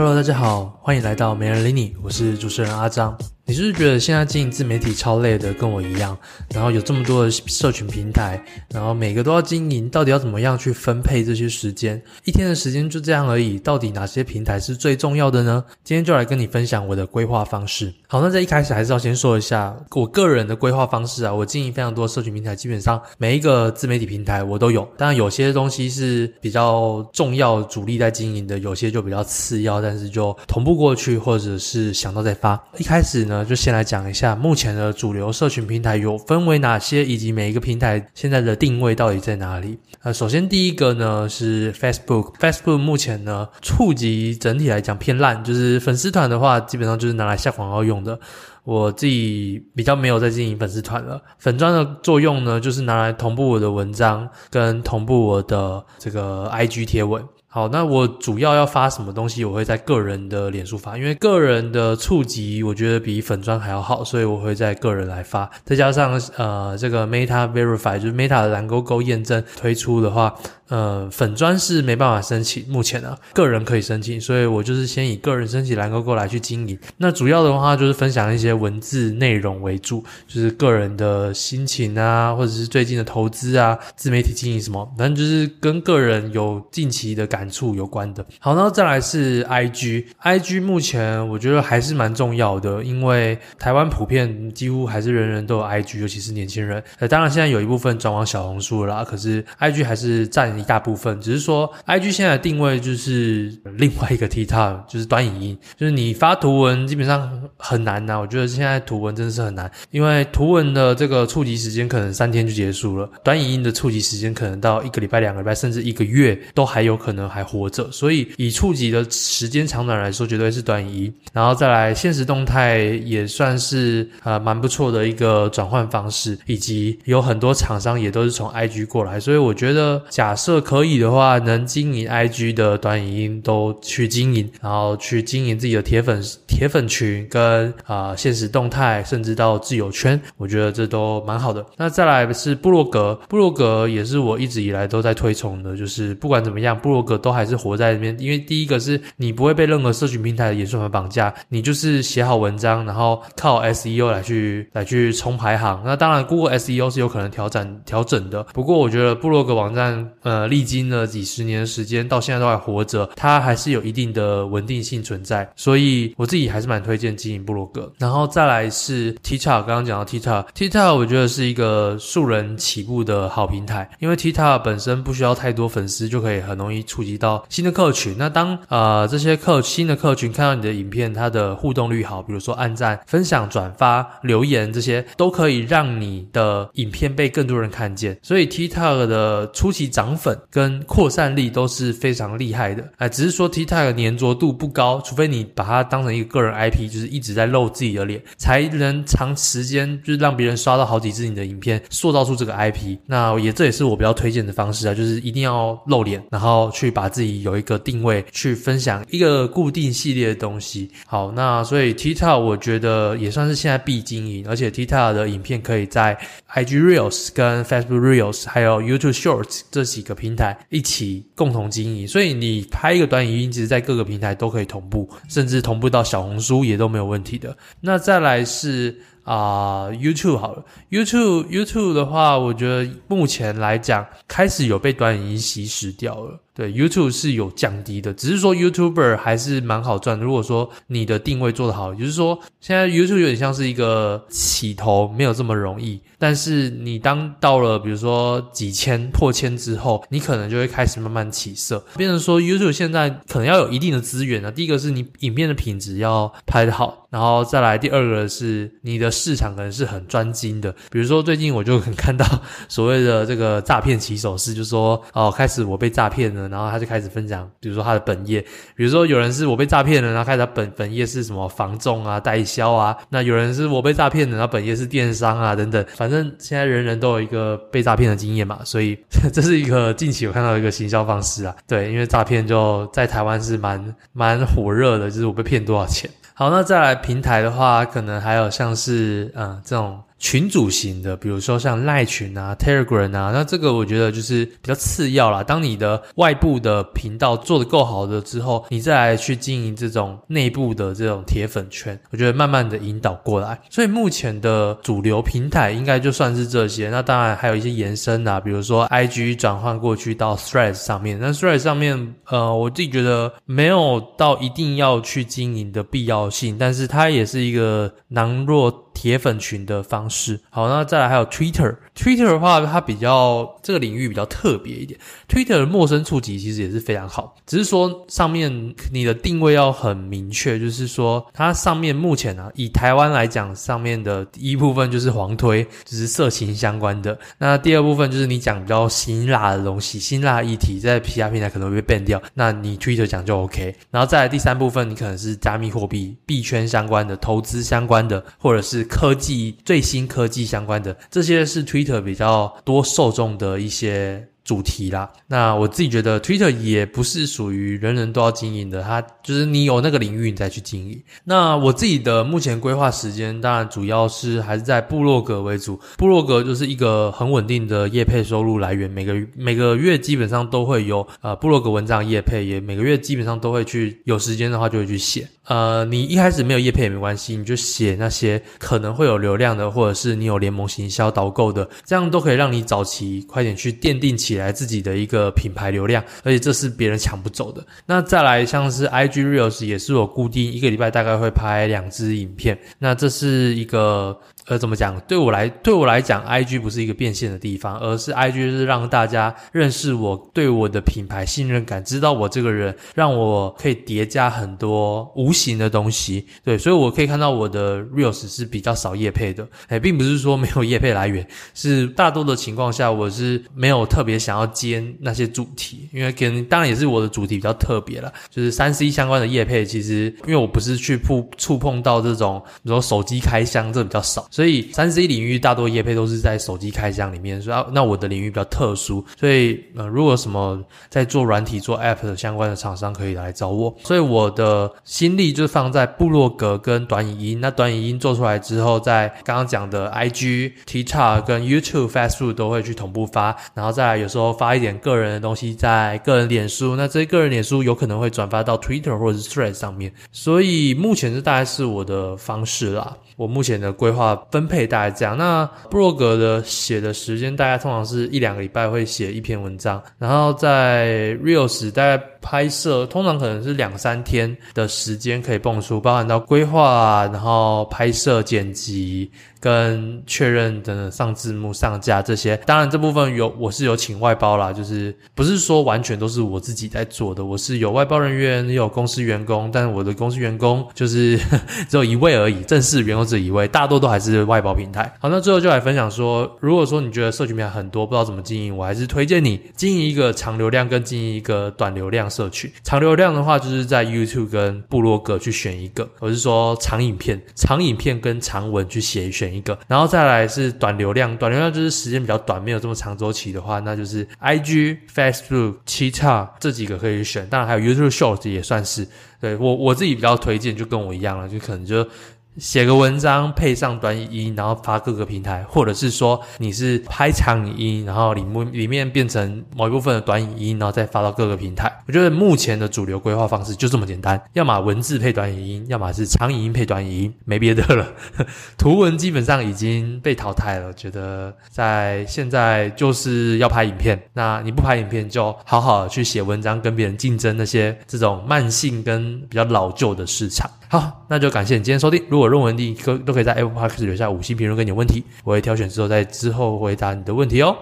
Hello，大家好，欢迎来到美人理你，我是主持人阿张。你是不是觉得现在经营自媒体超累的，跟我一样？然后有这么多的社群平台，然后每个都要经营，到底要怎么样去分配这些时间？一天的时间就这样而已，到底哪些平台是最重要的呢？今天就来跟你分享我的规划方式。好，那在一开始还是要先说一下我个人的规划方式啊。我经营非常多社群平台，基本上每一个自媒体平台我都有。当然有些东西是比较重要、主力在经营的，有些就比较次要，但是就同步过去，或者是想到再发。一开始呢，就先来讲一下目前的主流社群平台有分为哪些，以及每一个平台现在的定位到底在哪里。呃，首先第一个呢是 Facebook，Facebook 目前呢触及整体来讲偏烂，就是粉丝团的话，基本上就是拿来下广告用的。我自己比较没有在经营粉丝团了，粉专的作用呢，就是拿来同步我的文章，跟同步我的这个 IG 贴文。好，那我主要要发什么东西？我会在个人的脸书发，因为个人的触及我觉得比粉砖还要好，所以我会在个人来发。再加上呃，这个 Meta Verify 就是 Meta 的蓝勾勾验证推出的话。呃，粉砖是没办法申请，目前呢，个人可以申请，所以我就是先以个人申请蓝勾勾来去经营。那主要的话就是分享一些文字内容为主，就是个人的心情啊，或者是最近的投资啊，自媒体经营什么，反正就是跟个人有近期的感触有关的。好，那再来是 IG，IG 目前我觉得还是蛮重要的，因为台湾普遍几乎还是人人都有 IG，尤其是年轻人。呃，当然现在有一部分转往小红书了啦，可是 IG 还是占。一大部分，只是说，IG 现在的定位就是另外一个 TikTok，就是短影音，就是你发图文基本上很难呐、我觉得现在图文真的是很难，因为图文的这个触及时间可能三天就结束了，短影音的触及时间可能到一个礼拜、两个礼拜，甚至一个月都还有可能还活着。所以以触及的时间长短来说，绝对是短影音。然后再来，现实动态也算是呃蛮不错的一个转换方式，以及有很多厂商也都是从 IG 过来，所以我觉得假设。这可以的话，能经营 IG 的短影音都去经营，然后去经营自己的铁粉铁粉群跟啊、呃、限时动态，甚至到自由圈，我觉得这都蛮好的。那再来是部落格，部落格也是我一直以来都在推崇的，就是不管怎么样，部落格都还是活在里面，因为第一个是你不会被任何社群平台的演算法绑架，你就是写好文章，然后靠 SEO 来去来去冲排行。那当然，Google SEO 是有可能调整调整的，不过我觉得部落格网站，呃。呃，历经了几十年的时间，到现在都还活着，它还是有一定的稳定性存在，所以我自己还是蛮推荐经营部落格。然后再来是 TikTok，刚刚讲到 TikTok，TikTok 我觉得是一个素人起步的好平台，因为 TikTok 本身不需要太多粉丝，就可以很容易触及到新的客群。那当呃这些客新的客群看到你的影片，它的互动率好，比如说按赞、分享、转发、留言这些，都可以让你的影片被更多人看见。所以 TikTok 的初期涨粉。跟扩散力都是非常厉害的，哎，只是说 TikTok 的粘着度不高，除非你把它当成一个个人 IP，就是一直在露自己的脸，才能长时间就是让别人刷到好几支你的影片，塑造出这个 IP。那也这也是我比较推荐的方式啊，就是一定要露脸，然后去把自己有一个定位，去分享一个固定系列的东西。好，那所以 TikTok 我觉得也算是现在必经营，而且 TikTok 的影片可以在 IG Reels、跟 Facebook Reels 还有 YouTube Shorts 这几个平台一起共同经营，所以你拍一个短影音，其实在各个平台都可以同步，甚至同步到小红书也都没有问题的。那再来是啊、YouTube 好了，YouTube YouTube 的话，我觉得目前来讲开始有被短影音吸食掉了。对，YouTube 是有降低的，只是说 YouTuber 还是蛮好赚的。如果说你的定位做得好，也就是说现在 YouTube 有点像是一个起头，没有这么容易。但是你当到了比如说几千破千之后，你可能就会开始慢慢起色，变成说 YouTube 现在可能要有一定的资源啊。第一个是你影片的品质要拍得好，然后再来第二个是你的市场可能是很专精的。比如说最近我就很看到 所谓的这个诈骗起手式，就是说哦，开始我被诈骗了。然后他就开始分享，比如说他的本业，比如说有人是我被诈骗了，然后开始他本本业是什么房仲啊、代销啊，那有人是我被诈骗了，然后本业是电商啊等等，反正现在人人都有一个被诈骗的经验嘛，所以 这是一个近期我看到一个行销方式啊，对，因为诈骗就在台湾是蛮蛮火热的，就是我被骗多少钱。好，那再来平台的话，可能还有像是嗯这种。群组型的，比如说像赖群啊、Telegram 啊，那这个我觉得就是比较次要啦。当你的外部的频道做得够好的之后，你再来去经营这种内部的这种铁粉圈，我觉得慢慢的引导过来。所以目前的主流平台应该就算是这些。那当然还有一些延伸啊，比如说 IG 转换过去到 Threads 上面。那 Threads 上面，呃，我自己觉得没有到一定要去经营的必要性，但是它也是一个囊若铁粉群的方式。好，那再来还有 Twitter。Twitter 的话，它比较这个领域比较特别一点。Twitter 的陌生触及其实也是非常好，只是说上面你的定位要很明确，就是说它上面目前啊，以台湾来讲，上面的第一部分就是黄推，就是色情相关的。那第二部分就是你讲比较辛辣的东西，辛辣议题在其他平台可能会被 ban 掉，那你 Twitter 讲就 OK。然后再来第三部分，你可能是加密货币、币圈相关的、投资相关的，或者是科技最新科技相关的，这些是 Twitter 比较多受众的一些主题啦，那我自己觉得 Twitter 也不是属于人人都要经营的，它就是你有那个领域你再去经营。那我自己的目前规划时间，当然主要是还是在部落格为主，部落格就是一个很稳定的业配收入来源，每个每个月基本上都会有呃部落格文章业配，也每个月基本上都会去有时间的话就会去写。呃，你一开始没有业配也没关系，你就写那些可能会有流量的，或者是你有联盟行销导购的，这样都可以让你早期快点去奠定起来自己的一个品牌流量，而且这是别人抢不走的。那再来像是 IG Reels 也是我固定一个礼拜大概会拍两支影片，那这是一个。呃，怎么讲？对我来，对我来讲，IG 不是一个变现的地方，而是 IG 是让大家认识我，对我的品牌信任感，知道我这个人，让我可以叠加很多无形的东西。对，所以我可以看到我的 Reels 是比较少业配的，哎，并不是说没有业配来源，是大多的情况下我是没有特别想要接那些主题，因为可能当然也是我的主题比较特别啦，就是三 C 相关的业配，其实因为我不是去触触碰到这种，比如说手机开箱，这比较少。所以三 C 领域大多业配都是在手机开箱里面，所以啊，那我的领域比较特殊，所以呃，如果什么在做软体、做 App 的相关的厂商可以来找我。所以我的心力就是放在部落格跟短影音。那短影音做出来之后，在刚刚讲的 IG、TikTok 跟 YouTube、Facebook 都会去同步发，然后再来有时候发一点个人的东西在个人脸书。那这些个人脸书有可能会转发到 Twitter 或者是 Threads 上面。所以目前这大概是我的方式啦。我目前的规划分配大概这样。那布洛格的写的时间大概通常是一两个礼拜会写一篇文章，然后在 Reels 大概拍摄通常可能是两三天的时间可以蹦出，包含到规划，然后拍摄、剪辑。跟确认等等上字幕上架这些，当然这部分有我是有请外包啦，就是不是说完全都是我自己在做的，我是有外包人员，也有公司员工，但是我的公司员工就是呵 只有一位而已，正式员工只有一位，大多都还是外包平台。好，那最后就来分享说，如果说你觉得社群平台很多，不知道怎么经营，我还是推荐你经营一个长流量跟经营一个短流量社群。长流量的话，就是在 YouTube 跟部落格去选一个，我是说长影片、长影片跟长文去写选。一个，然后再来是短流量，短流量就是时间比较短，没有这么长周期的话，那就是 IG、Facebook、TikTok 这几个可以选，当然还有 YouTube Shorts 也算是。对，我我自己比较推荐，就跟我一样了，就可能就。写个文章配上短语音，然后发各个平台，或者是说你是拍长语音，然后里面里面变成某一部分的短语音，然后再发到各个平台。我觉得目前的主流规划方式就这么简单，要么文字配短语音，要么是长语音配短语音，没别的了。图文基本上已经被淘汰了，觉得在现在就是要拍影片，那你不拍影片，就好好去写文章，跟别人竞争那些这种慢性跟比较老旧的市场。好，那就感谢你今天收听。如果有任何问题，都可以在 Apple Podcast 留下五星评论，跟你问题，我会挑选之后在之后回答你的问题哦。